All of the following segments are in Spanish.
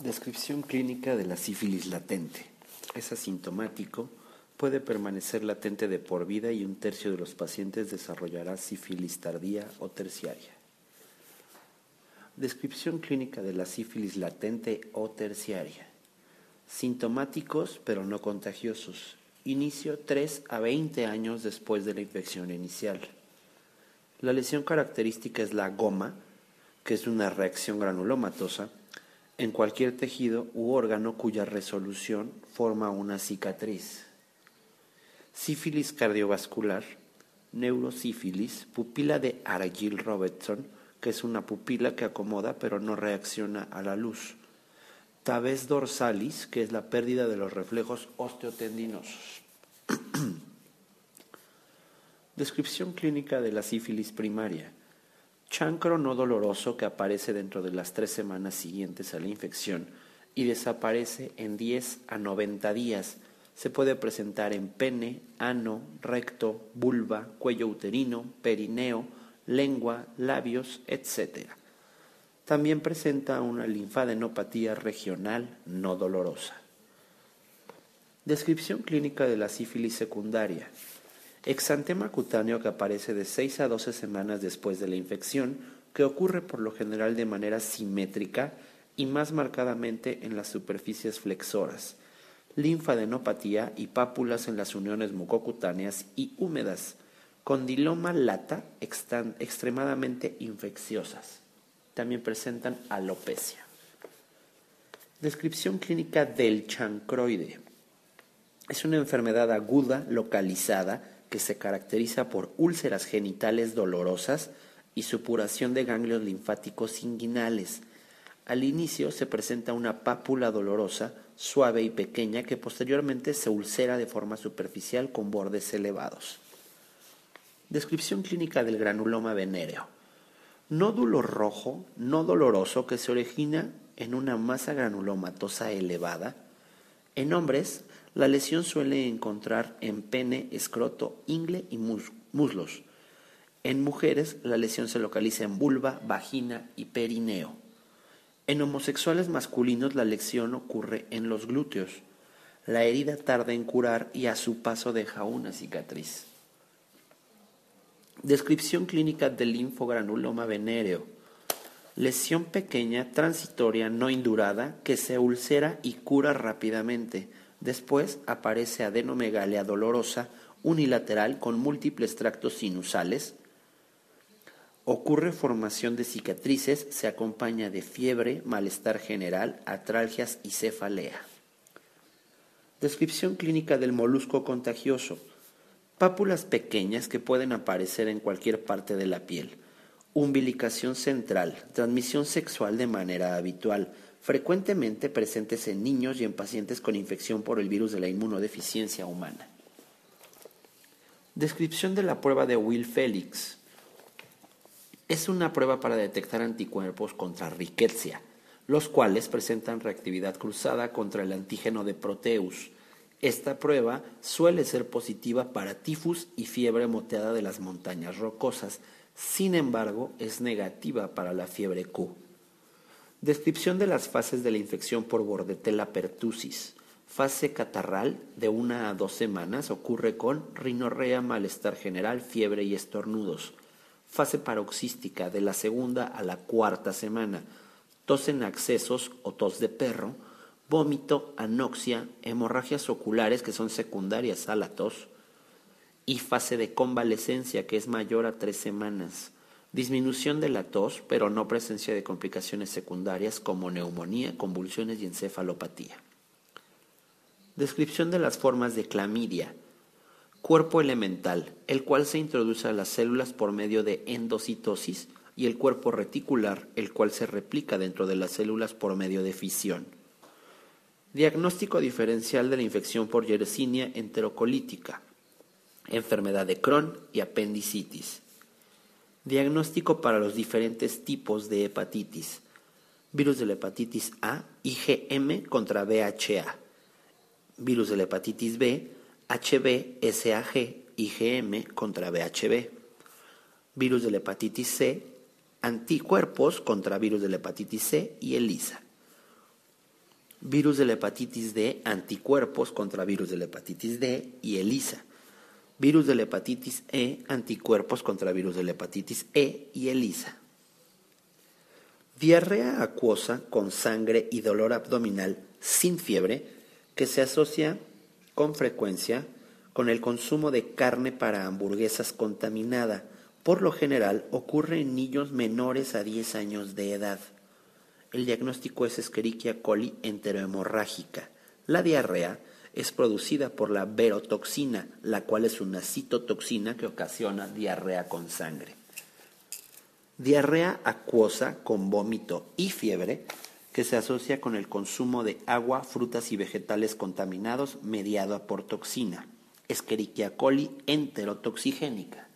Descripción clínica de la sífilis latente. Es asintomático, puede permanecer latente de por vida y un tercio de los pacientes desarrollará sífilis tardía o terciaria. Descripción clínica de la sífilis latente o terciaria. Sintomáticos pero no contagiosos. Inicio 3 a 20 años después de la infección inicial. La lesión característica es la goma, que es una reacción granulomatosa en cualquier tejido u órgano cuya resolución forma una cicatriz. Sífilis cardiovascular, neurosífilis, pupila de Argyll-Robertson, que es una pupila que acomoda pero no reacciona a la luz. Tabes dorsalis, que es la pérdida de los reflejos osteotendinosos. Descripción clínica de la sífilis primaria chancro no doloroso que aparece dentro de las tres semanas siguientes a la infección y desaparece en 10 a 90 días. Se puede presentar en pene, ano, recto, vulva, cuello uterino, perineo, lengua, labios, etc. También presenta una linfadenopatía regional no dolorosa. Descripción clínica de la sífilis secundaria. Exantema cutáneo que aparece de 6 a 12 semanas después de la infección, que ocurre por lo general de manera simétrica y más marcadamente en las superficies flexoras, linfadenopatía y pápulas en las uniones mucocutáneas y húmedas, condiloma lata extremadamente infecciosas. También presentan alopecia. Descripción clínica del chancroide. Es una enfermedad aguda localizada que se caracteriza por úlceras genitales dolorosas y supuración de ganglios linfáticos inguinales. Al inicio se presenta una pápula dolorosa, suave y pequeña que posteriormente se ulcera de forma superficial con bordes elevados. Descripción clínica del granuloma venéreo. Nódulo rojo, no doloroso, que se origina en una masa granulomatosa elevada. En hombres, la lesión suele encontrar en pene, escroto, ingle y muslos. En mujeres, la lesión se localiza en vulva, vagina y perineo. En homosexuales masculinos, la lesión ocurre en los glúteos. La herida tarda en curar y a su paso deja una cicatriz. Descripción clínica del linfogranuloma venéreo. Lesión pequeña, transitoria, no indurada, que se ulcera y cura rápidamente Después aparece adenomegalia dolorosa unilateral con múltiples tractos sinusales. Ocurre formación de cicatrices, se acompaña de fiebre, malestar general, atralgias y cefalea. Descripción clínica del molusco contagioso. Pápulas pequeñas que pueden aparecer en cualquier parte de la piel. Umbilicación central, transmisión sexual de manera habitual, frecuentemente presentes en niños y en pacientes con infección por el virus de la inmunodeficiencia humana. Descripción de la prueba de Will Felix. Es una prueba para detectar anticuerpos contra riquecia, los cuales presentan reactividad cruzada contra el antígeno de Proteus. Esta prueba suele ser positiva para tifus y fiebre moteada de las montañas rocosas, sin embargo es negativa para la fiebre Q. Descripción de las fases de la infección por Bordetella pertussis. Fase catarral de una a dos semanas ocurre con rinorrea, malestar general, fiebre y estornudos. Fase paroxística de la segunda a la cuarta semana. Tos en accesos o tos de perro, vómito, anoxia, hemorragias oculares que son secundarias a la tos y fase de convalecencia que es mayor a tres semanas disminución de la tos, pero no presencia de complicaciones secundarias como neumonía, convulsiones y encefalopatía. Descripción de las formas de clamidia. Cuerpo elemental, el cual se introduce a las células por medio de endocitosis, y el cuerpo reticular, el cual se replica dentro de las células por medio de fisión. Diagnóstico diferencial de la infección por Yersinia enterocolítica, enfermedad de Crohn y apendicitis. Diagnóstico para los diferentes tipos de hepatitis. Virus de la hepatitis A, IgM contra VHA. Virus de la hepatitis B, HB, SAG, IgM contra VHB. Virus de la hepatitis C, anticuerpos contra virus de la hepatitis C y ELISA. virus de la hepatitis D, anticuerpos contra virus de la hepatitis D y ELISA. Virus de la hepatitis E, anticuerpos contra virus de la hepatitis E y ELISA. Diarrea acuosa con sangre y dolor abdominal sin fiebre que se asocia con frecuencia con el consumo de carne para hamburguesas contaminada. Por lo general ocurre en niños menores a 10 años de edad. El diagnóstico es Escherichia coli enterohemorrágica. La diarrea es producida por la verotoxina, la cual es una citotoxina que ocasiona diarrea con sangre. Diarrea acuosa con vómito y fiebre que se asocia con el consumo de agua, frutas y vegetales contaminados mediada por toxina. Escherichia coli enterotoxigénica.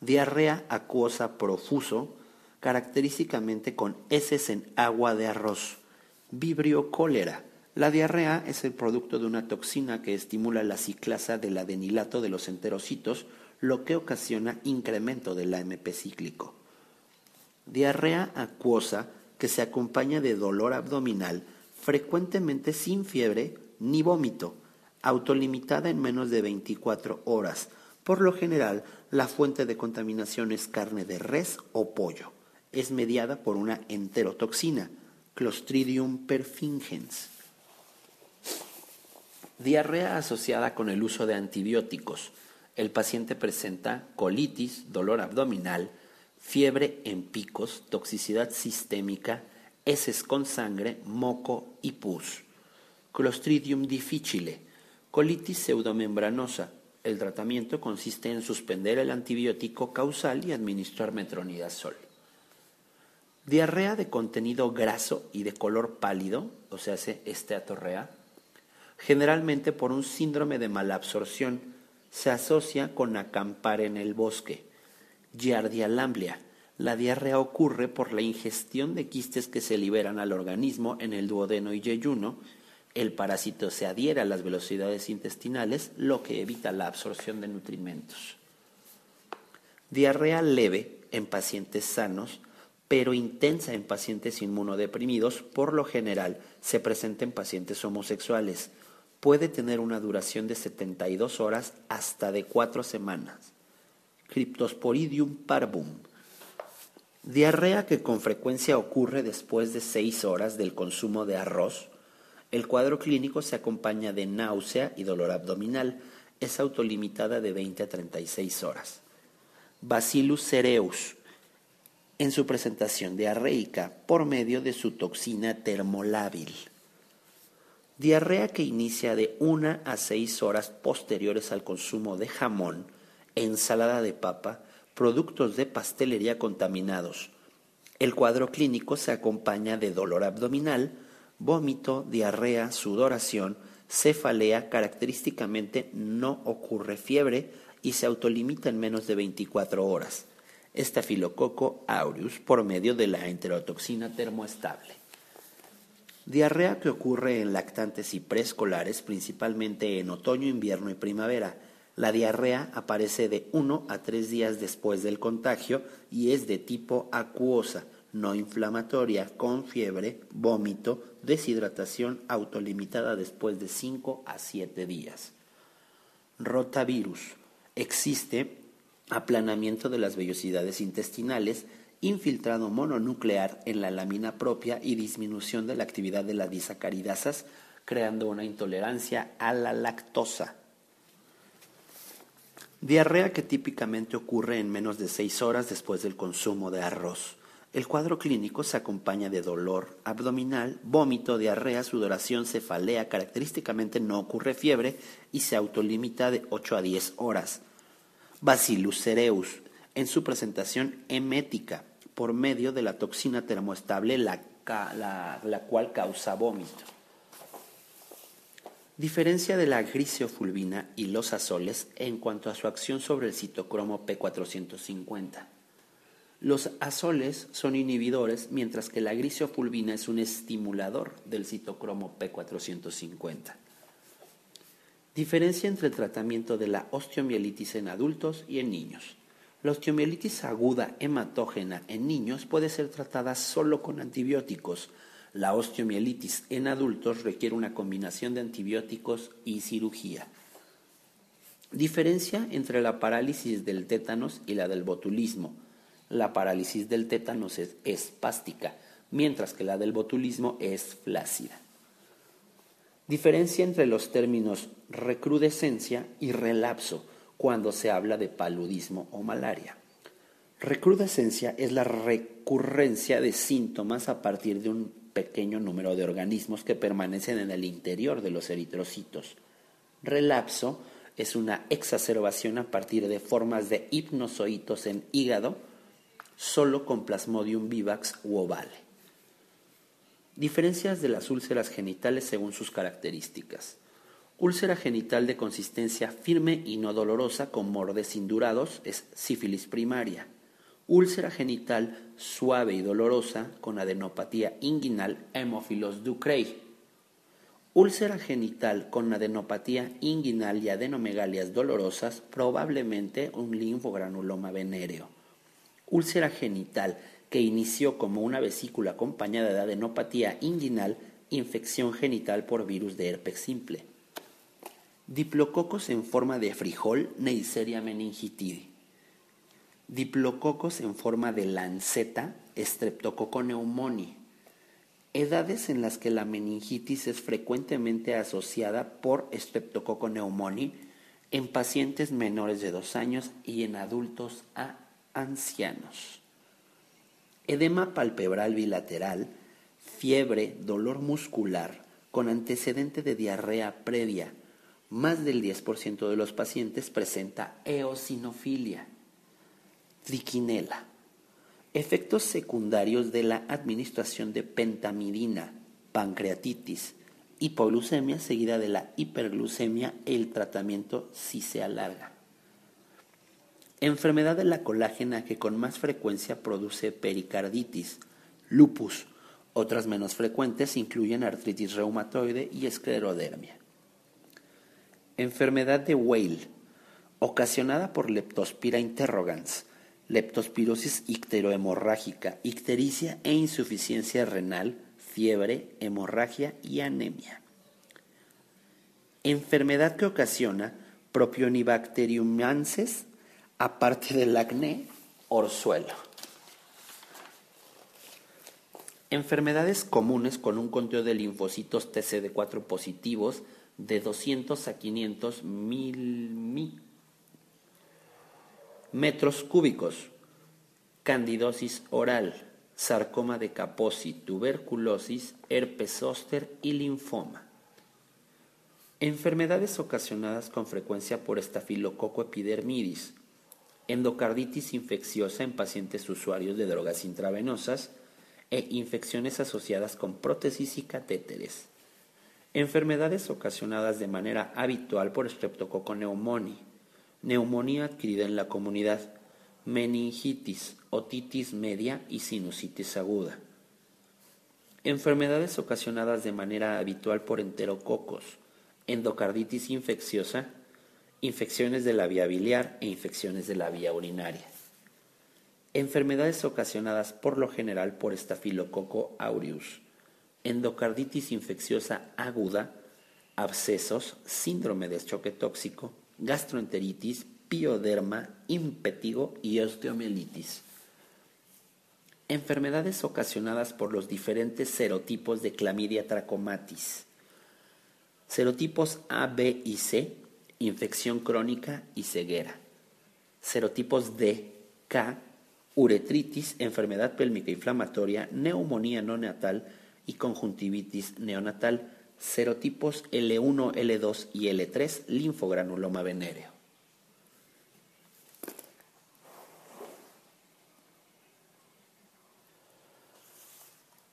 Diarrea acuosa profuso, característicamente con heces en agua de arroz. Vibrio cólera. La diarrea es el producto de una toxina que estimula la ciclasa del adenilato de los enterocitos, lo que ocasiona incremento del AMP cíclico. Diarrea acuosa que se acompaña de dolor abdominal, frecuentemente sin fiebre ni vómito autolimitada en menos de 24 horas. Por lo general, la fuente de contaminación es carne de res o pollo. Es mediada por una enterotoxina, Clostridium perfringens. Diarrea asociada con el uso de antibióticos. El paciente presenta colitis, dolor abdominal, fiebre en picos, toxicidad sistémica, heces con sangre, moco y pus. Clostridium difficile Colitis pseudomembranosa. El tratamiento consiste en suspender el antibiótico causal y administrar metronidazol. Diarrea de contenido graso y de color pálido, o sea, esteatorrea, generalmente por un síndrome de malabsorción, se asocia con acampar en el bosque. Giardia lamblia. La diarrea ocurre por la ingestión de quistes que se liberan al organismo en el duodeno y yeyuno el parásito se adhiere a las velocidades intestinales, lo que evita la absorción de nutrimentos. Diarrea leve en pacientes sanos, pero intensa en pacientes inmunodeprimidos, por lo general se presenta en pacientes homosexuales. Puede tener una duración de 72 horas hasta de 4 semanas. Cryptosporidium parvum. Diarrea que con frecuencia ocurre después de 6 horas del consumo de arroz, el cuadro clínico se acompaña de náusea y dolor abdominal. Es autolimitada de 20 a 36 horas. Bacillus cereus, en su presentación diarreica por medio de su toxina termolábil. Diarrea que inicia de 1 a 6 horas posteriores al consumo de jamón, ensalada de papa, productos de pastelería contaminados. El cuadro clínico se acompaña de dolor abdominal, vómito, diarrea, sudoración, cefalea, característicamente no ocurre fiebre y se autolimita en menos de 24 horas. Estafilococo aureus por medio de la enterotoxina termoestable. Diarrea que ocurre en lactantes y preescolares, principalmente en otoño, invierno y primavera. La diarrea aparece de 1 a 3 días después del contagio y es de tipo acuosa no inflamatoria con fiebre, vómito, deshidratación autolimitada después de 5 a 7 días. Rotavirus. Existe aplanamiento de las vellosidades intestinales, infiltrado mononuclear en la lámina propia y disminución de la actividad de las disacaridasas, creando una intolerancia a la lactosa. Diarrea que típicamente ocurre en menos de 6 horas después del consumo de arroz. El cuadro clínico se acompaña de dolor abdominal, vómito, diarrea, sudoración, cefalea. Característicamente no ocurre fiebre y se autolimita de 8 a 10 horas. Bacillus cereus, en su presentación emética, por medio de la toxina termoestable, la, la cual causa vómito. Diferencia de la griseofulvina y los azoles en cuanto a su acción sobre el citocromo P450. Los azoles son inhibidores, mientras que la grisofulvina es un estimulador del citocromo P450. Diferencia entre el tratamiento de la osteomielitis en adultos y en niños. La osteomielitis aguda hematógena en niños puede ser tratada solo con antibióticos. La osteomielitis en adultos requiere una combinación de antibióticos y cirugía. Diferencia entre la parálisis del tétanos y la del botulismo. La parálisis del tétanos es espástica, mientras que la del botulismo es flácida. Diferencia entre los términos recrudescencia y relapso cuando se habla de paludismo o malaria. Recrudescencia es la recurrencia de síntomas a partir de un pequeño número de organismos que permanecen en el interior de los eritrocitos. Relapso es una exacerbación a partir de formas de hipnozoitos en hígado, solo con Plasmodium vivax u ovale. Diferencias de las úlceras genitales según sus características. Úlcera genital de consistencia firme y no dolorosa con mordes indurados es sífilis primaria. Úlcera genital suave y dolorosa con adenopatía inguinal hemófilos Ducrey. Úlcera genital con adenopatía inguinal y adenomegalias dolorosas, probablemente un linfogranuloma venéreo. Úlcera genital que inició como una vesícula acompañada de adenopatía inguinal, infección genital por virus de herpes simple. Diplococos en forma de frijol, Neisseria meningitidi. Diplococos en forma de lanceta, Streptococcus pneumoniae. Edades en las que la meningitis es frecuentemente asociada por Streptococcus pneumoniae en pacientes menores de dos años y en adultos a ancianos edema palpebral bilateral, fiebre, dolor muscular con antecedente de diarrea previa. Más del 10% de los pacientes presenta eosinofilia. Triquinela. Efectos secundarios de la administración de pentamidina, pancreatitis, hipoglucemia seguida de la hiperglucemia, el tratamiento si se alarga. Enfermedad de la colágena que con más frecuencia produce pericarditis, lupus. Otras menos frecuentes incluyen artritis reumatoide y esclerodermia. Enfermedad de Weil, ocasionada por Leptospira interrogans, leptospirosis icterohemorrágica, ictericia e insuficiencia renal, fiebre, hemorragia y anemia. Enfermedad que ocasiona propionibacteriumances aparte del acné, orzuelo. Enfermedades comunes con un conteo de linfocitos TCD4 positivos de 200 a 500 mil metros cúbicos. Candidosis oral, sarcoma de Kaposi, tuberculosis, herpes zóster y linfoma. Enfermedades ocasionadas con frecuencia por estafilococo epidermidis, endocarditis infecciosa en pacientes usuarios de drogas intravenosas e infecciones asociadas con prótesis y catéteres. Enfermedades ocasionadas de manera habitual por Streptococcus pneumoniae, neumonía adquirida en la comunidad, meningitis, otitis media y sinusitis aguda. Enfermedades ocasionadas de manera habitual por enterococos, endocarditis infecciosa, infecciones de la vía biliar e infecciones de la vía urinaria. Enfermedades ocasionadas por lo general por estafilococo aureus, endocarditis infecciosa aguda, abscesos, síndrome de choque tóxico, gastroenteritis, pioderma, impetigo y osteomielitis. Enfermedades ocasionadas por los diferentes serotipos de clamidia trachomatis. Serotipos A, B y C infección crónica y ceguera. Serotipos D, K, uretritis, enfermedad pélvica inflamatoria, neumonía no neonatal y conjuntivitis neonatal. Serotipos L1, L2 y L3, linfogranuloma venéreo.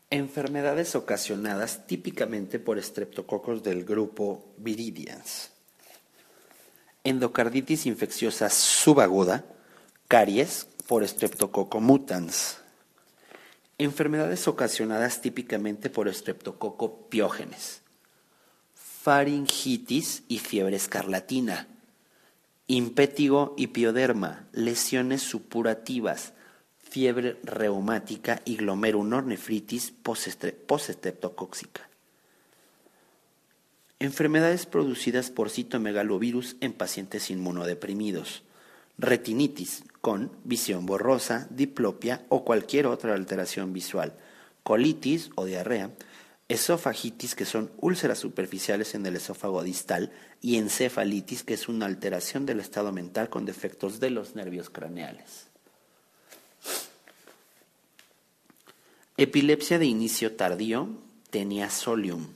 Enfermedades ocasionadas típicamente por estreptococos del grupo Viridians endocarditis infecciosa subaguda, caries por Streptococcus mutans, enfermedades ocasionadas típicamente por Streptococcus piógenes, faringitis y fiebre escarlatina, impétigo y pioderma, lesiones supurativas, fiebre reumática y glomerulonefritis postestreptocóxica. Enfermedades producidas por citomegalovirus en pacientes inmunodeprimidos. Retinitis con visión borrosa, diplopia o cualquier otra alteración visual. Colitis o diarrea. Esofagitis, que son úlceras superficiales en el esófago distal. Y encefalitis, que es una alteración del estado mental con defectos de los nervios craneales. Epilepsia de inicio tardío, tenia solium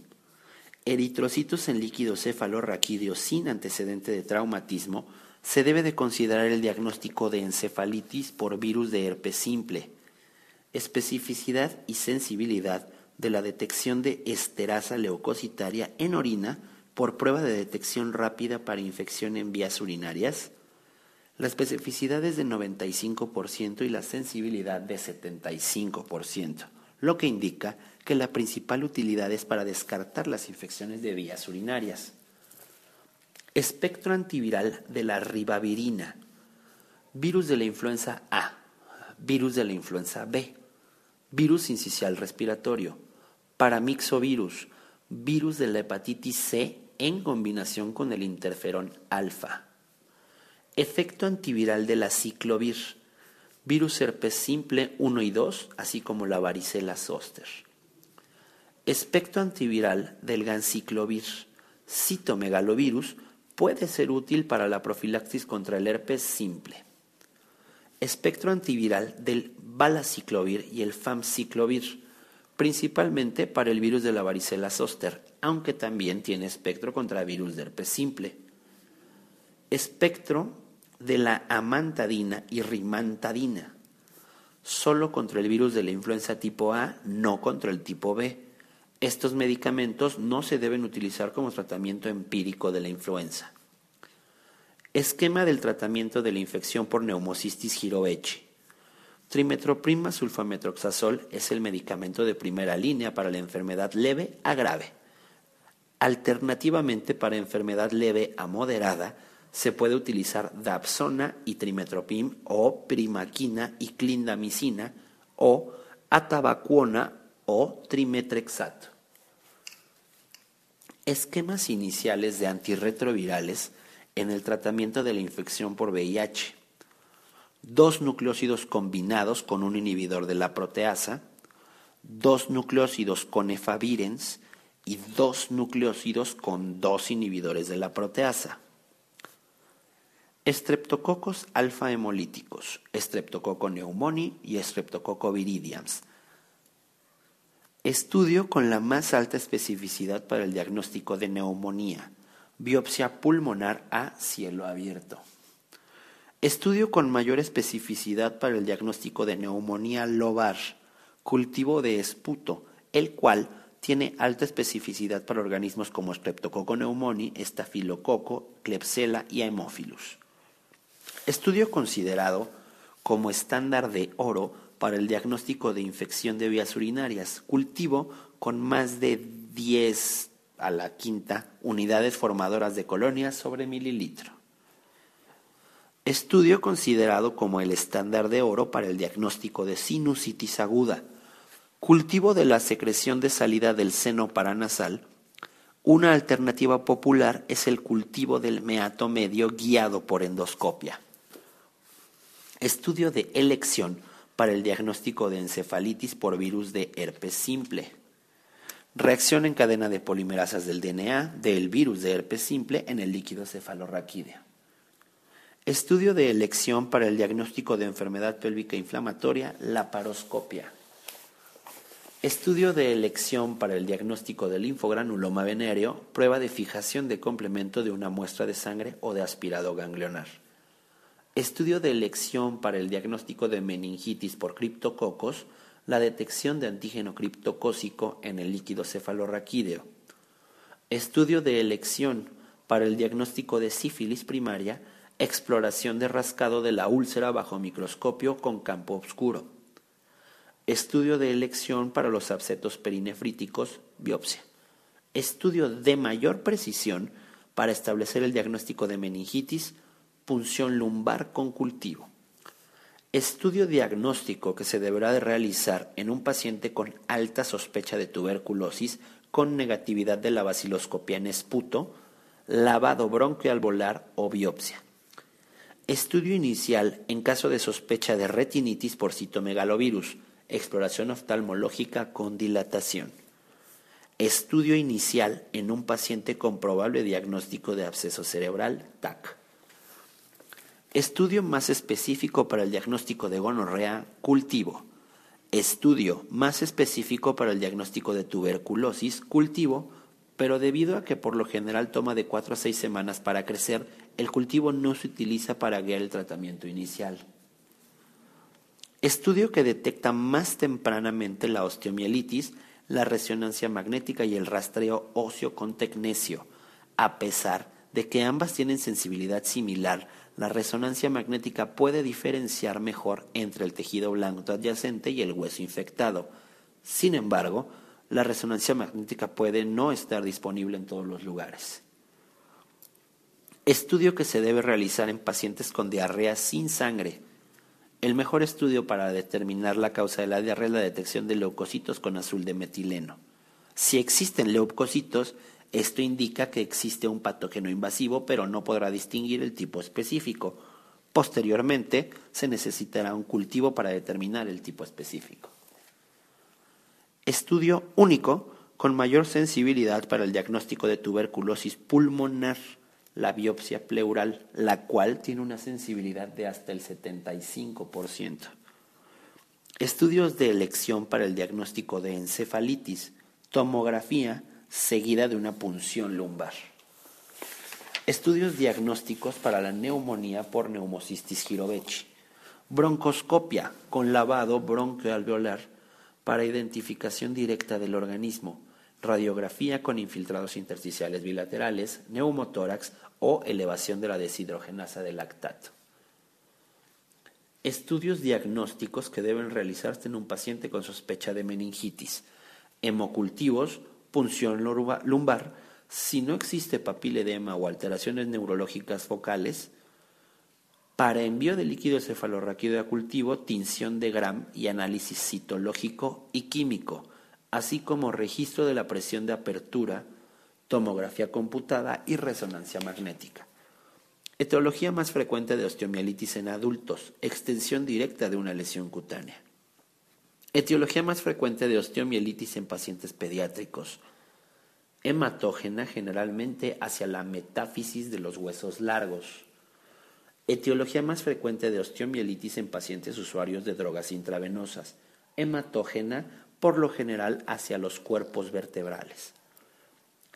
eritrocitos en líquido cefalorraquídeo sin antecedente de traumatismo, se debe de considerar el diagnóstico de encefalitis por virus de herpes simple, especificidad y sensibilidad de la detección de esterasa leucocitaria en orina por prueba de detección rápida para infección en vías urinarias, la especificidad es de 95% y la sensibilidad de 75%, lo que indica que la principal utilidad es para descartar las infecciones de vías urinarias. Espectro antiviral de la ribavirina, virus de la influenza A, virus de la influenza B, virus incisional respiratorio, paramixovirus, virus de la hepatitis C en combinación con el interferón alfa. Efecto antiviral de la ciclovir, virus herpes simple 1 y 2, así como la varicela zoster espectro antiviral del ganciclovir citomegalovirus puede ser útil para la profilaxis contra el herpes simple. Espectro antiviral del balaciclovir y el famciclovir, principalmente para el virus de la varicela zoster, aunque también tiene espectro contra virus de herpes simple. Espectro de la amantadina y rimantadina, solo contra el virus de la influenza tipo A, no contra el tipo B estos medicamentos no se deben utilizar como tratamiento empírico de la influenza. Esquema del tratamiento de la infección por neumocistis girovechi. Trimetroprima sulfametroxazol es el medicamento de primera línea para la enfermedad leve a grave. Alternativamente, para enfermedad leve a moderada, se puede utilizar dapsona y trimetropim o primaquina y clindamicina o atabacuona o trimetrexato. Esquemas iniciales de antirretrovirales en el tratamiento de la infección por VIH. Dos nucleócidos combinados con un inhibidor de la proteasa, dos nucleócidos con efavirens y dos nucleócidos con dos inhibidores de la proteasa. Estreptococos alfa hemolíticos, Streptococcus pneumoniae y Streptococcus viridians, Estudio con la más alta especificidad para el diagnóstico de neumonía. Biopsia pulmonar a cielo abierto. Estudio con mayor especificidad para el diagnóstico de neumonía lobar. Cultivo de esputo, el cual tiene alta especificidad para organismos como Streptococcus pneumoniae, Estafilococo, Klebsiella y Haemophilus. Estudio considerado como estándar de oro para el diagnóstico de infección de vías urinarias, cultivo con más de 10 a la quinta unidades formadoras de colonias sobre mililitro. Estudio considerado como el estándar de oro para el diagnóstico de sinusitis aguda. Cultivo de la secreción de salida del seno paranasal. Una alternativa popular es el cultivo del meato medio guiado por endoscopia. Estudio de elección para el diagnóstico de encefalitis por virus de herpes simple. Reacción en cadena de polimerasas del DNA del virus de herpes simple en el líquido cefalorraquídeo. Estudio de elección para el diagnóstico de enfermedad pélvica inflamatoria, la paroscopia. Estudio de elección para el diagnóstico del linfogranuloma venéreo, prueba de fijación de complemento de una muestra de sangre o de aspirado ganglionar. Estudio de elección para el diagnóstico de meningitis por criptococos, la detección de antígeno criptocócico en el líquido cefalorraquídeo. Estudio de elección para el diagnóstico de sífilis primaria, exploración de rascado de la úlcera bajo microscopio con campo oscuro. Estudio de elección para los abscetos perinefríticos, biopsia. Estudio de mayor precisión para establecer el diagnóstico de meningitis, punción lumbar con cultivo. Estudio diagnóstico que se deberá de realizar en un paciente con alta sospecha de tuberculosis con negatividad de la baciloscopia en esputo, lavado bronquialveolar o biopsia. Estudio inicial en caso de sospecha de retinitis por citomegalovirus, exploración oftalmológica con dilatación. Estudio inicial en un paciente con probable diagnóstico de absceso cerebral, TAC. Estudio más específico para el diagnóstico de gonorrea, cultivo. Estudio más específico para el diagnóstico de tuberculosis, cultivo, pero debido a que por lo general toma de 4 a 6 semanas para crecer, el cultivo no se utiliza para guiar el tratamiento inicial. Estudio que detecta más tempranamente la osteomielitis, la resonancia magnética y el rastreo óseo con tecnesio, a pesar de que ambas tienen sensibilidad similar la resonancia magnética puede diferenciar mejor entre el tejido blanco adyacente y el hueso infectado. Sin embargo, la resonancia magnética puede no estar disponible en todos los lugares. Estudio que se debe realizar en pacientes con diarrea sin sangre. El mejor estudio para determinar la causa de la diarrea es la detección de leucocitos con azul de metileno. Si existen leucocitos, esto indica que existe un patógeno invasivo, pero no podrá distinguir el tipo específico. Posteriormente, se necesitará un cultivo para determinar el tipo específico. Estudio único con mayor sensibilidad para el diagnóstico de tuberculosis pulmonar, la biopsia pleural, la cual tiene una sensibilidad de hasta el 75%. Estudios de elección para el diagnóstico de encefalitis, tomografía, seguida de una punción lumbar. Estudios diagnósticos para la neumonía por neumocistis girovechi. Broncoscopia con lavado broncoalveolar para identificación directa del organismo. Radiografía con infiltrados intersticiales bilaterales, neumotórax o elevación de la deshidrogenasa del lactato. Estudios diagnósticos que deben realizarse en un paciente con sospecha de meningitis. Hemocultivos punción lumbar, si no existe papiledema o alteraciones neurológicas focales, para envío de líquido cefalorraquídeo a cultivo, tinción de Gram y análisis citológico y químico, así como registro de la presión de apertura, tomografía computada y resonancia magnética. Etiología más frecuente de osteomielitis en adultos, extensión directa de una lesión cutánea. Etiología más frecuente de osteomielitis en pacientes pediátricos. Hematógena generalmente hacia la metáfisis de los huesos largos. Etiología más frecuente de osteomielitis en pacientes usuarios de drogas intravenosas. Hematógena por lo general hacia los cuerpos vertebrales.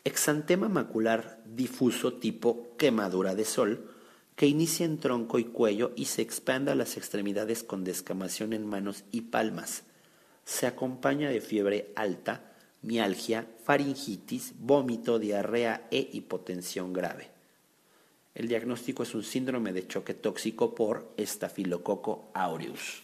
Exantema macular difuso tipo quemadura de sol que inicia en tronco y cuello y se expande a las extremidades con descamación en manos y palmas se acompaña de fiebre alta, mialgia, faringitis, vómito, diarrea e hipotensión grave. El diagnóstico es un síndrome de choque tóxico por estafilococo aureus.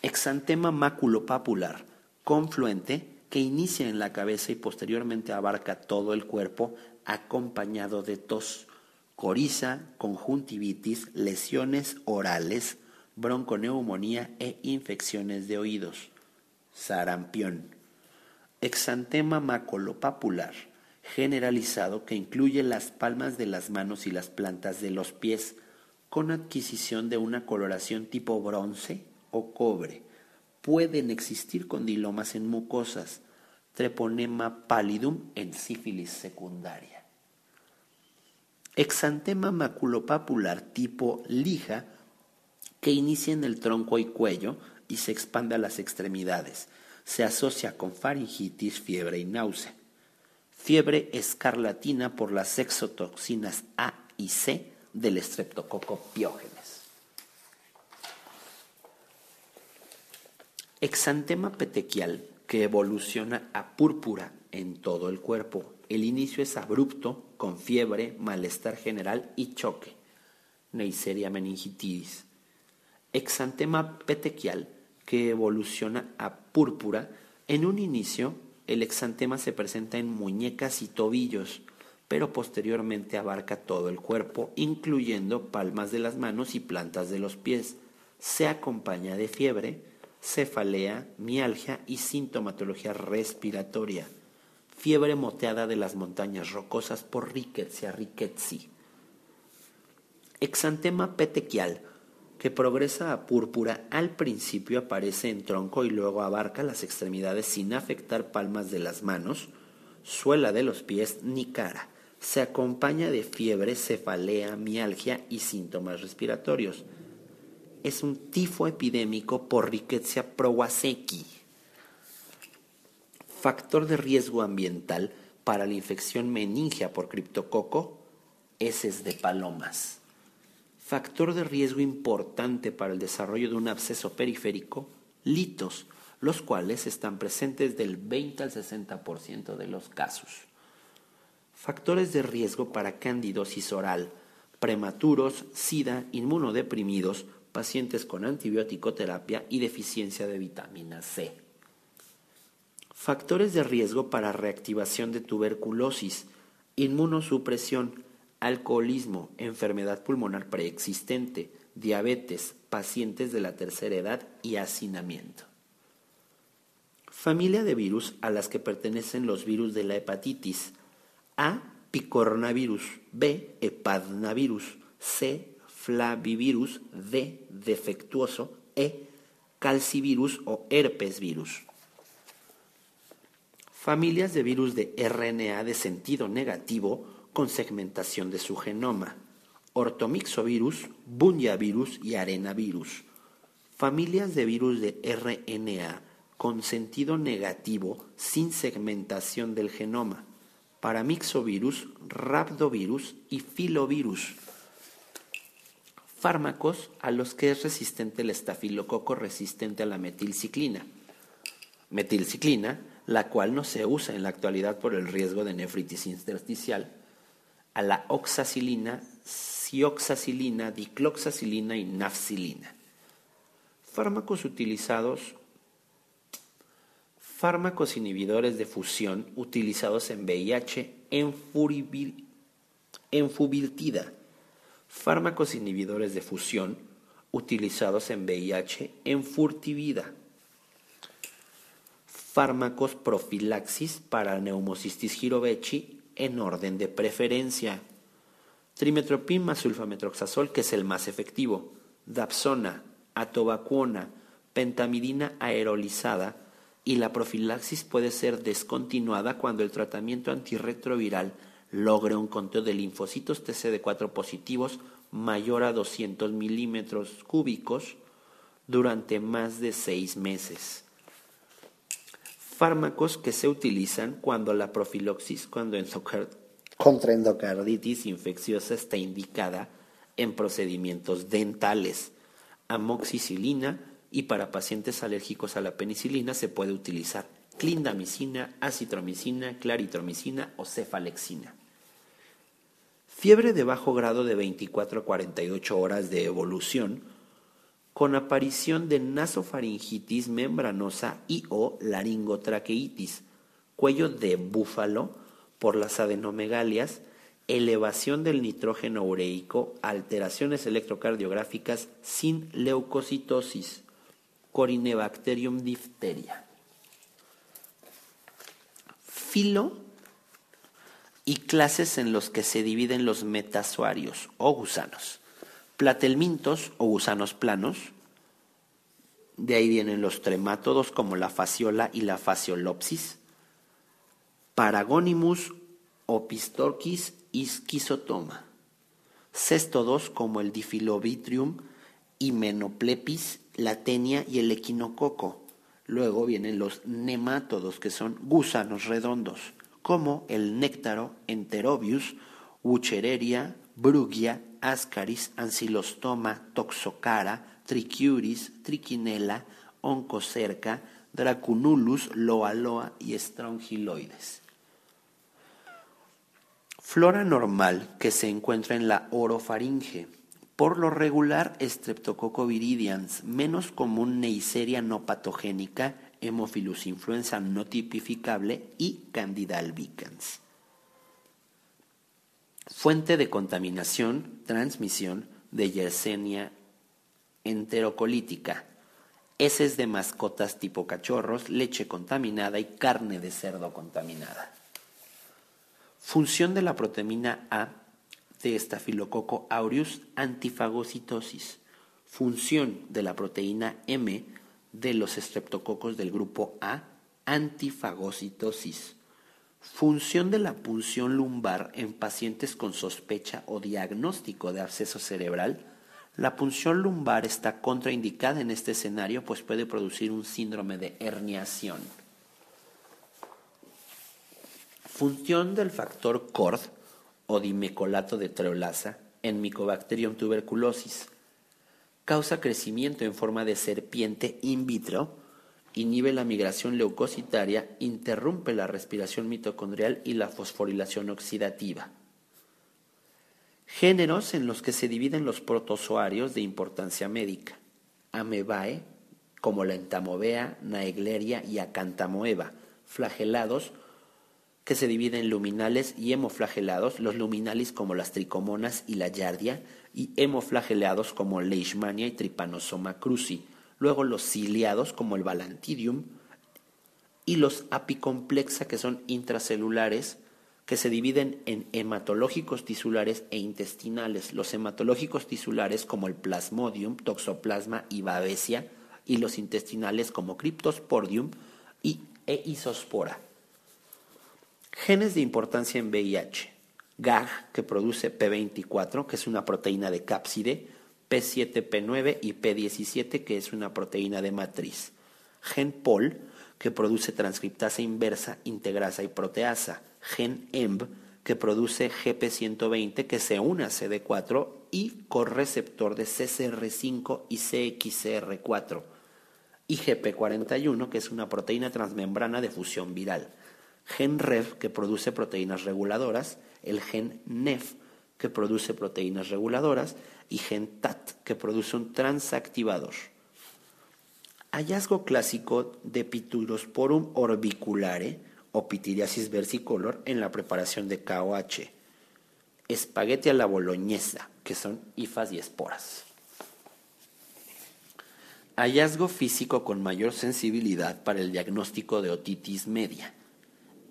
Exantema maculopapular confluente que inicia en la cabeza y posteriormente abarca todo el cuerpo acompañado de tos, coriza, conjuntivitis, lesiones orales, bronconeumonía e infecciones de oídos. Sarampión. Exantema maculopapular generalizado que incluye las palmas de las manos y las plantas de los pies, con adquisición de una coloración tipo bronce o cobre. Pueden existir condilomas en mucosas, treponema pallidum en sífilis secundaria. Exantema maculopapular tipo lija que inicia en el tronco y cuello y se expande a las extremidades. Se asocia con faringitis, fiebre y náusea. Fiebre escarlatina por las exotoxinas A y C del estreptococo piógenes. Exantema petequial que evoluciona a púrpura en todo el cuerpo. El inicio es abrupto, con fiebre, malestar general y choque. Neisseria meningitis exantema petequial que evoluciona a púrpura. En un inicio, el exantema se presenta en muñecas y tobillos, pero posteriormente abarca todo el cuerpo, incluyendo palmas de las manos y plantas de los pies. Se acompaña de fiebre, cefalea, mialgia y sintomatología respiratoria. Fiebre moteada de las montañas rocosas por Rickettsia rickettsii. Exantema petequial, que progresa a púrpura, al principio aparece en tronco y luego abarca las extremidades sin afectar palmas de las manos, suela de los pies ni cara. Se acompaña de fiebre, cefalea, mialgia y síntomas respiratorios. Es un tifo epidémico por Rickettsia prowazekii. Factor de riesgo ambiental para la infección meningia por criptococo, heces de palomas. Factor de riesgo importante para el desarrollo de un absceso periférico, litos, los cuales están presentes del 20 al 60% de los casos. Factores de riesgo para candidosis oral, prematuros, sida, inmunodeprimidos, pacientes con antibiótico terapia y deficiencia de vitamina C. Factores de riesgo para reactivación de tuberculosis, inmunosupresión, alcoholismo, enfermedad pulmonar preexistente, diabetes, pacientes de la tercera edad y hacinamiento. Familia de virus a las que pertenecen los virus de la hepatitis. A. Picornavirus. B. Hepadnavirus. C. Flavivirus. D. Defectuoso. E. Calcivirus o herpesvirus. Familias de virus de RNA de sentido negativo con segmentación de su genoma. Ortomixovirus, bunyavirus y arenavirus. Familias de virus de RNA con sentido negativo sin segmentación del genoma, paramixovirus, rhabdovirus y filovirus. Fármacos a los que es resistente el estafilococo resistente a la metilciclina. Metilciclina, la cual no se usa en la actualidad por el riesgo de nefritis intersticial, a la oxacilina, cioxacilina, dicloxacilina y nafcilina. Fármacos utilizados fármacos inhibidores de fusión utilizados en VIH, enfubiltida, fármacos inhibidores de fusión utilizados en VIH, enfurtivida, fármacos profilaxis para neumocistis girovechi en orden de preferencia, trimetropin más sulfametroxazol, que es el más efectivo, dapsona, atobacuona, pentamidina aerolizada, y la profilaxis puede ser descontinuada cuando el tratamiento antirretroviral logre un conteo de linfocitos TCD4 positivos mayor a 200 milímetros cúbicos durante más de seis meses. Fármacos que se utilizan cuando la profilaxis cuando contra endocarditis infecciosa está indicada en procedimientos dentales. Amoxicilina, y para pacientes alérgicos a la penicilina se puede utilizar clindamicina, acitromicina, claritromicina o cefalexina. Fiebre de bajo grado de 24 a 48 horas de evolución con aparición de nasofaringitis membranosa y o laringotraqueitis, cuello de búfalo por las adenomegalias, elevación del nitrógeno ureico, alteraciones electrocardiográficas sin leucocitosis. Corinebacterium difteria. Filo y clases en los que se dividen los metasuarios o gusanos. Platelmintos o gusanos planos. De ahí vienen los tremátodos como la fasciola y la fasciolopsis. Paragonimus o pistorquis y schizotoma. Céstodos como el difilovitrium y menoplepis la tenia y el equinococo. Luego vienen los nemátodos, que son gusanos redondos, como el néctaro, enterobius, wuchereria, brugia, ascaris, ancilostoma, toxocara, trichiuris, triquinela, oncocerca, dracunulus, loaloa y strongyloides. Flora normal que se encuentra en la orofaringe, por lo regular, Streptococcus viridans, menos común Neisseria no patogénica, Hemophilus influenza no tipificable y Candida albicans. Fuente de contaminación, transmisión de Yersinia enterocolítica, heces de mascotas tipo cachorros, leche contaminada y carne de cerdo contaminada. Función de la proteína A de Staphylococcus aureus antifagocitosis. Función de la proteína M de los estreptococos del grupo A antifagocitosis. Función de la punción lumbar en pacientes con sospecha o diagnóstico de absceso cerebral. La punción lumbar está contraindicada en este escenario pues puede producir un síndrome de herniación. Función del factor CORD o dimecolato de treolasa en Mycobacterium tuberculosis. Causa crecimiento en forma de serpiente in vitro, inhibe la migración leucocitaria, interrumpe la respiración mitocondrial y la fosforilación oxidativa. Géneros en los que se dividen los protozoarios de importancia médica. Amebae, como la entamovea, naegleria y acantamoeba, flagelados, que se dividen en luminales y hemoflagelados, los luminales como las tricomonas y la yardia, y hemoflagelados como leishmania y trypanosoma cruzi, luego los ciliados como el balantidium, y los apicomplexa que son intracelulares, que se dividen en hematológicos tisulares e intestinales, los hematológicos tisulares como el plasmodium, toxoplasma y babesia, y los intestinales como cryptosporidium y e isospora. Genes de importancia en VIH. GAG, que produce P24, que es una proteína de cápside, P7P9 y P17, que es una proteína de matriz. Gen POL, que produce transcriptasa inversa, integrasa y proteasa. Gen EMB, que produce GP120, que se une a CD4 y correceptor de CCR5 y CXCR4. Y GP41, que es una proteína transmembrana de fusión viral gen REV que produce proteínas reguladoras, el gen NEF que produce proteínas reguladoras y gen TAT que produce un transactivador. Hallazgo clásico de Piturosporum orbiculare o Pitiriasis versicolor en la preparación de KOH. Espagueti a la boloñesa, que son hifas y esporas. Hallazgo físico con mayor sensibilidad para el diagnóstico de otitis media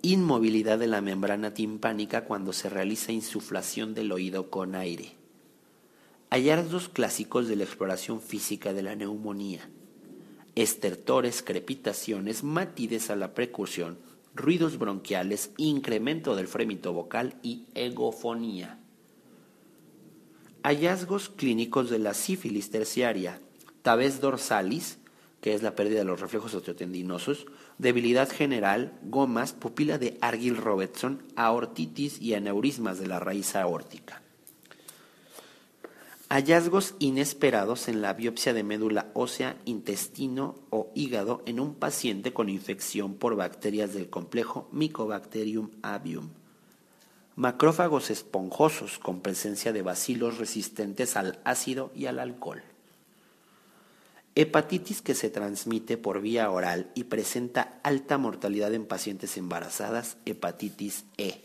inmovilidad de la membrana timpánica cuando se realiza insuflación del oído con aire. Hallazgos clásicos de la exploración física de la neumonía. Estertores, crepitaciones, matides a la precursión, ruidos bronquiales, incremento del frémito vocal y egofonía. Hallazgos clínicos de la sífilis terciaria, tabes dorsalis, que es la pérdida de los reflejos osteotendinosos, debilidad general, gomas, pupila de Argyll-Robertson, aortitis y aneurismas de la raíz aórtica. Hallazgos inesperados en la biopsia de médula ósea, intestino o hígado en un paciente con infección por bacterias del complejo Mycobacterium avium. Macrófagos esponjosos con presencia de bacilos resistentes al ácido y al alcohol. Hepatitis que se transmite por vía oral y presenta alta mortalidad en pacientes embarazadas, hepatitis E.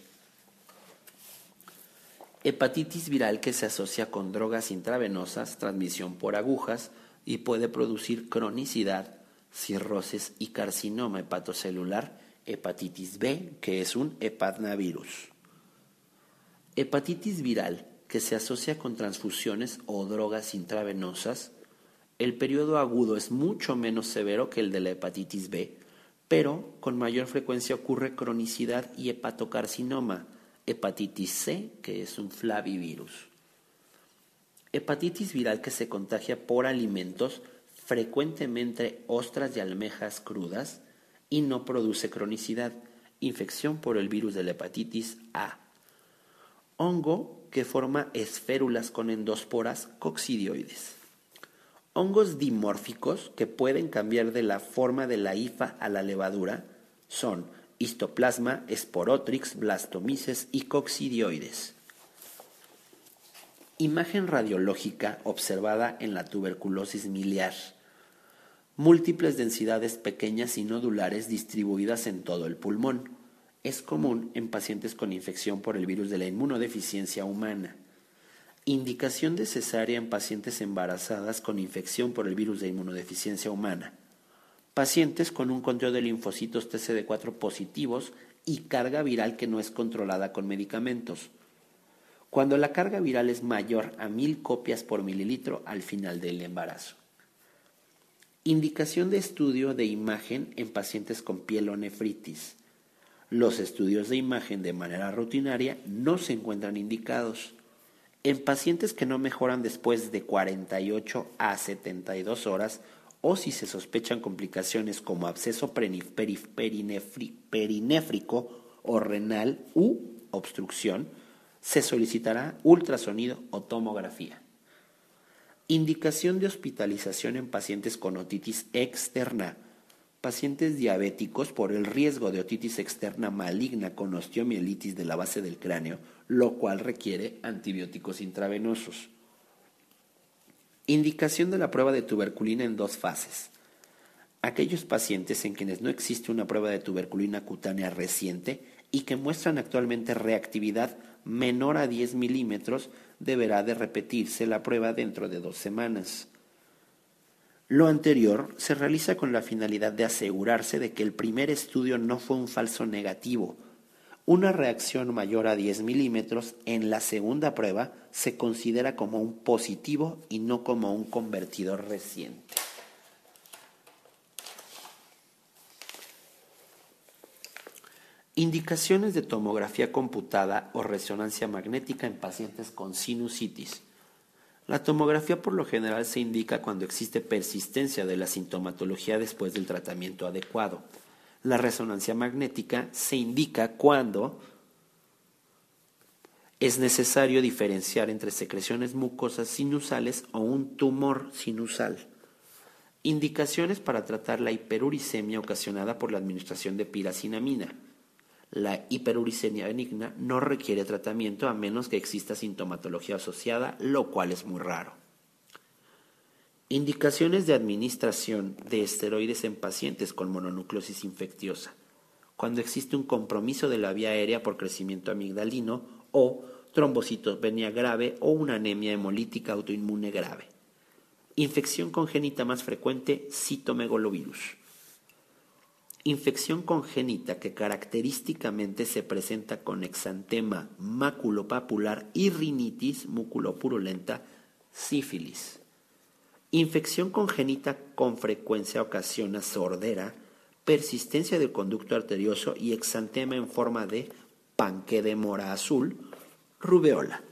Hepatitis viral que se asocia con drogas intravenosas, transmisión por agujas y puede producir cronicidad, cirrosis y carcinoma hepatocelular, hepatitis B, que es un hepatnavirus. Hepatitis viral que se asocia con transfusiones o drogas intravenosas, el periodo agudo es mucho menos severo que el de la hepatitis B, pero con mayor frecuencia ocurre cronicidad y hepatocarcinoma, hepatitis C, que es un flavivirus. Hepatitis viral que se contagia por alimentos, frecuentemente ostras y almejas crudas, y no produce cronicidad, infección por el virus de la hepatitis A. Hongo que forma esférulas con endósporas coccidioides. Hongos dimórficos que pueden cambiar de la forma de la hifa a la levadura son histoplasma, esporotrix, blastomices y coccidioides. Imagen radiológica observada en la tuberculosis miliar. Múltiples densidades pequeñas y nodulares distribuidas en todo el pulmón. Es común en pacientes con infección por el virus de la inmunodeficiencia humana. Indicación de cesárea en pacientes embarazadas con infección por el virus de inmunodeficiencia humana. Pacientes con un control de linfocitos TCD4 positivos y carga viral que no es controlada con medicamentos. Cuando la carga viral es mayor a mil copias por mililitro al final del embarazo. Indicación de estudio de imagen en pacientes con pielonefritis. Los estudios de imagen de manera rutinaria no se encuentran indicados. En pacientes que no mejoran después de 48 a 72 horas o si se sospechan complicaciones como absceso perinéfrico o renal u obstrucción, se solicitará ultrasonido o tomografía. Indicación de hospitalización en pacientes con otitis externa. Pacientes diabéticos por el riesgo de otitis externa maligna con osteomielitis de la base del cráneo, lo cual requiere antibióticos intravenosos. Indicación de la prueba de tuberculina en dos fases. Aquellos pacientes en quienes no existe una prueba de tuberculina cutánea reciente y que muestran actualmente reactividad menor a 10 milímetros, deberá de repetirse la prueba dentro de dos semanas. Lo anterior se realiza con la finalidad de asegurarse de que el primer estudio no fue un falso negativo, una reacción mayor a 10 milímetros en la segunda prueba se considera como un positivo y no como un convertidor reciente. Indicaciones de tomografía computada o resonancia magnética en pacientes con sinusitis. La tomografía por lo general se indica cuando existe persistencia de la sintomatología después del tratamiento adecuado. La resonancia magnética se indica cuando es necesario diferenciar entre secreciones mucosas sinusales o un tumor sinusal. Indicaciones para tratar la hiperuricemia ocasionada por la administración de piracinamina. La hiperuricemia benigna no requiere tratamiento a menos que exista sintomatología asociada, lo cual es muy raro. Indicaciones de administración de esteroides en pacientes con mononucleosis infecciosa, cuando existe un compromiso de la vía aérea por crecimiento amigdalino o trombocitopenia grave o una anemia hemolítica autoinmune grave. Infección congénita más frecuente, citomegalovirus. Infección congénita que característicamente se presenta con exantema maculopapular y rinitis muculopurulenta, sífilis. Infección congénita con frecuencia ocasiona sordera, persistencia del conducto arterioso y exantema en forma de panque de mora azul, rubeola.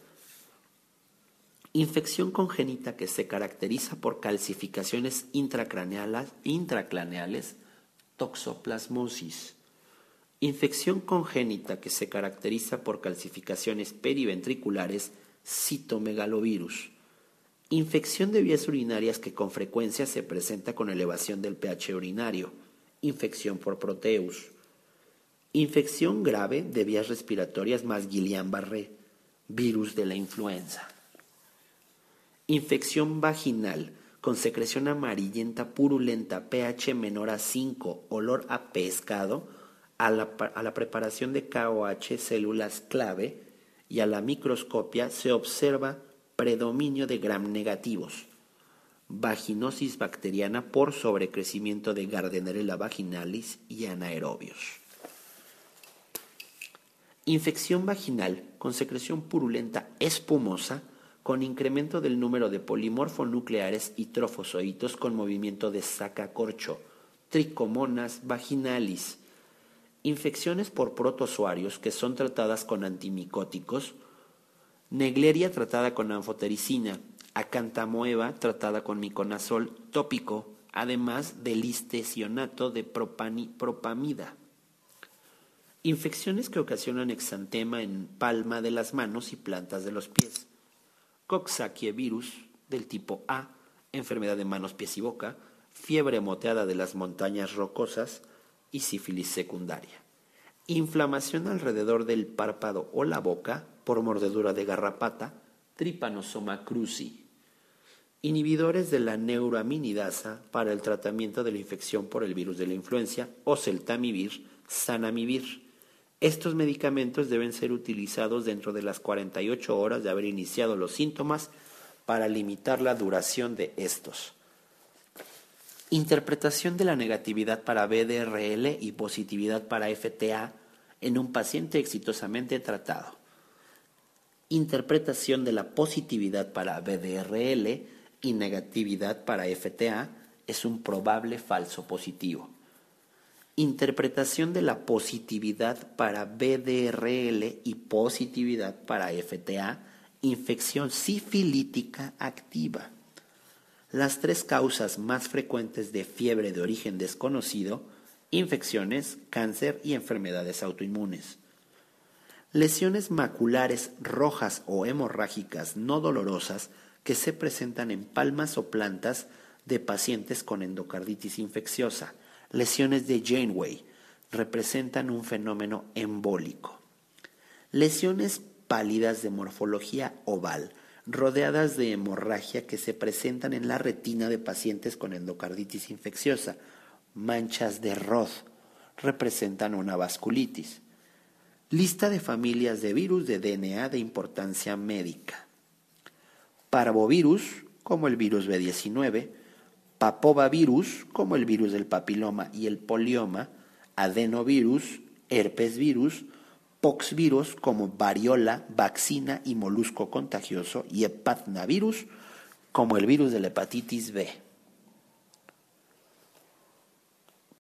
Infección congénita que se caracteriza por calcificaciones intracraneales, intracraneales toxoplasmosis. Infección congénita que se caracteriza por calcificaciones periventriculares, citomegalovirus Infección de vías urinarias que con frecuencia se presenta con elevación del pH urinario. Infección por Proteus. Infección grave de vías respiratorias más Guillain-Barré, virus de la influenza. Infección vaginal con secreción amarillenta purulenta, pH menor a 5, olor a pescado, a la, a la preparación de KOH células clave y a la microscopia se observa predominio de gram negativos, vaginosis bacteriana por sobrecrecimiento de Gardnerella vaginalis y anaerobios. Infección vaginal con secreción purulenta espumosa con incremento del número de polimorfonucleares y trofozoitos con movimiento de sacacorcho, tricomonas vaginalis, infecciones por protozoarios que son tratadas con antimicóticos, Negleria tratada con anfotericina, acantamoeba tratada con miconazol tópico, además del listesionato de propamida. Infecciones que ocasionan exantema en palma de las manos y plantas de los pies. Coxsackie virus del tipo A, enfermedad de manos, pies y boca, fiebre moteada de las montañas rocosas y sífilis secundaria. Inflamación alrededor del párpado o la boca por mordedura de garrapata, Trypanosoma cruzi. Inhibidores de la neuroaminidasa para el tratamiento de la infección por el virus de la influencia, o celtamivir, sanamivir. Estos medicamentos deben ser utilizados dentro de las 48 horas de haber iniciado los síntomas para limitar la duración de estos. Interpretación de la negatividad para BDRL y positividad para FTA en un paciente exitosamente tratado. Interpretación de la positividad para BDRL y negatividad para FTA es un probable falso positivo. Interpretación de la positividad para BDRL y positividad para FTA, infección sifilítica activa. Las tres causas más frecuentes de fiebre de origen desconocido, infecciones, cáncer y enfermedades autoinmunes. Lesiones maculares rojas o hemorrágicas no dolorosas que se presentan en palmas o plantas de pacientes con endocarditis infecciosa, lesiones de Janeway, representan un fenómeno embólico. Lesiones pálidas de morfología oval, rodeadas de hemorragia que se presentan en la retina de pacientes con endocarditis infecciosa, manchas de Roth, representan una vasculitis. Lista de familias de virus de DNA de importancia médica. Parvovirus, como el virus B19, papovavirus, como el virus del papiloma y el polioma, adenovirus, herpesvirus, poxvirus, como variola, vaccina y molusco contagioso, y hepatnavirus, como el virus de la hepatitis B.